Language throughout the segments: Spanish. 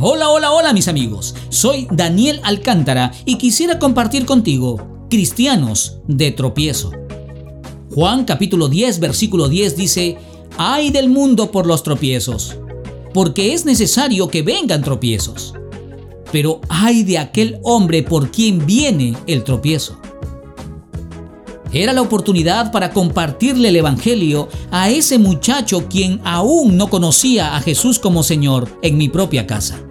Hola, hola, hola mis amigos. Soy Daniel Alcántara y quisiera compartir contigo Cristianos de tropiezo. Juan capítulo 10 versículo 10 dice, Ay del mundo por los tropiezos, porque es necesario que vengan tropiezos. Pero ay de aquel hombre por quien viene el tropiezo. Era la oportunidad para compartirle el Evangelio a ese muchacho quien aún no conocía a Jesús como Señor en mi propia casa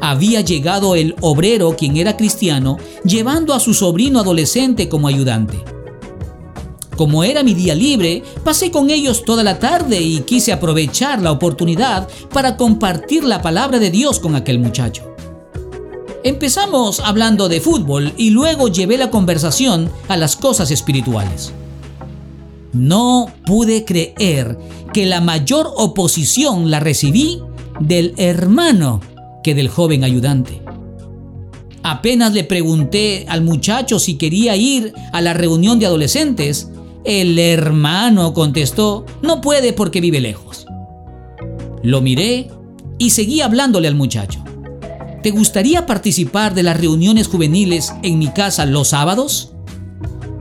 había llegado el obrero, quien era cristiano, llevando a su sobrino adolescente como ayudante. Como era mi día libre, pasé con ellos toda la tarde y quise aprovechar la oportunidad para compartir la palabra de Dios con aquel muchacho. Empezamos hablando de fútbol y luego llevé la conversación a las cosas espirituales. No pude creer que la mayor oposición la recibí del hermano que del joven ayudante. Apenas le pregunté al muchacho si quería ir a la reunión de adolescentes, el hermano contestó, no puede porque vive lejos. Lo miré y seguí hablándole al muchacho. ¿Te gustaría participar de las reuniones juveniles en mi casa los sábados?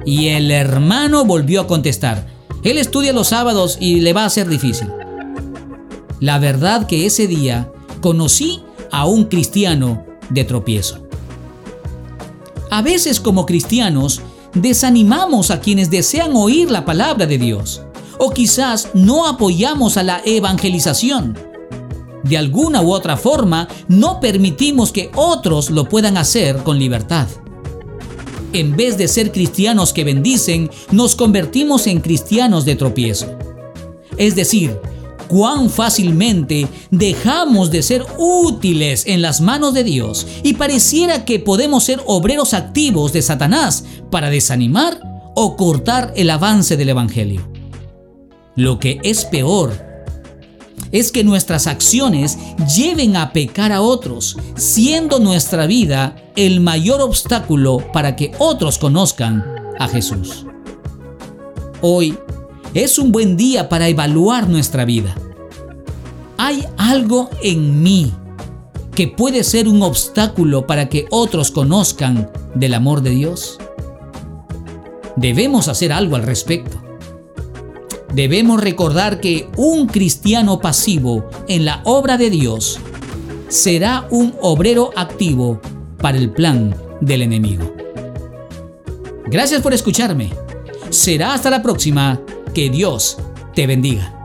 Y el hermano volvió a contestar, él estudia los sábados y le va a ser difícil. La verdad que ese día conocí a un cristiano de tropiezo. A veces como cristianos desanimamos a quienes desean oír la palabra de Dios o quizás no apoyamos a la evangelización. De alguna u otra forma no permitimos que otros lo puedan hacer con libertad. En vez de ser cristianos que bendicen, nos convertimos en cristianos de tropiezo. Es decir, cuán fácilmente dejamos de ser útiles en las manos de Dios y pareciera que podemos ser obreros activos de Satanás para desanimar o cortar el avance del Evangelio. Lo que es peor es que nuestras acciones lleven a pecar a otros, siendo nuestra vida el mayor obstáculo para que otros conozcan a Jesús. Hoy es un buen día para evaluar nuestra vida. ¿Hay algo en mí que puede ser un obstáculo para que otros conozcan del amor de Dios? Debemos hacer algo al respecto. Debemos recordar que un cristiano pasivo en la obra de Dios será un obrero activo para el plan del enemigo. Gracias por escucharme. Será hasta la próxima que Dios te bendiga.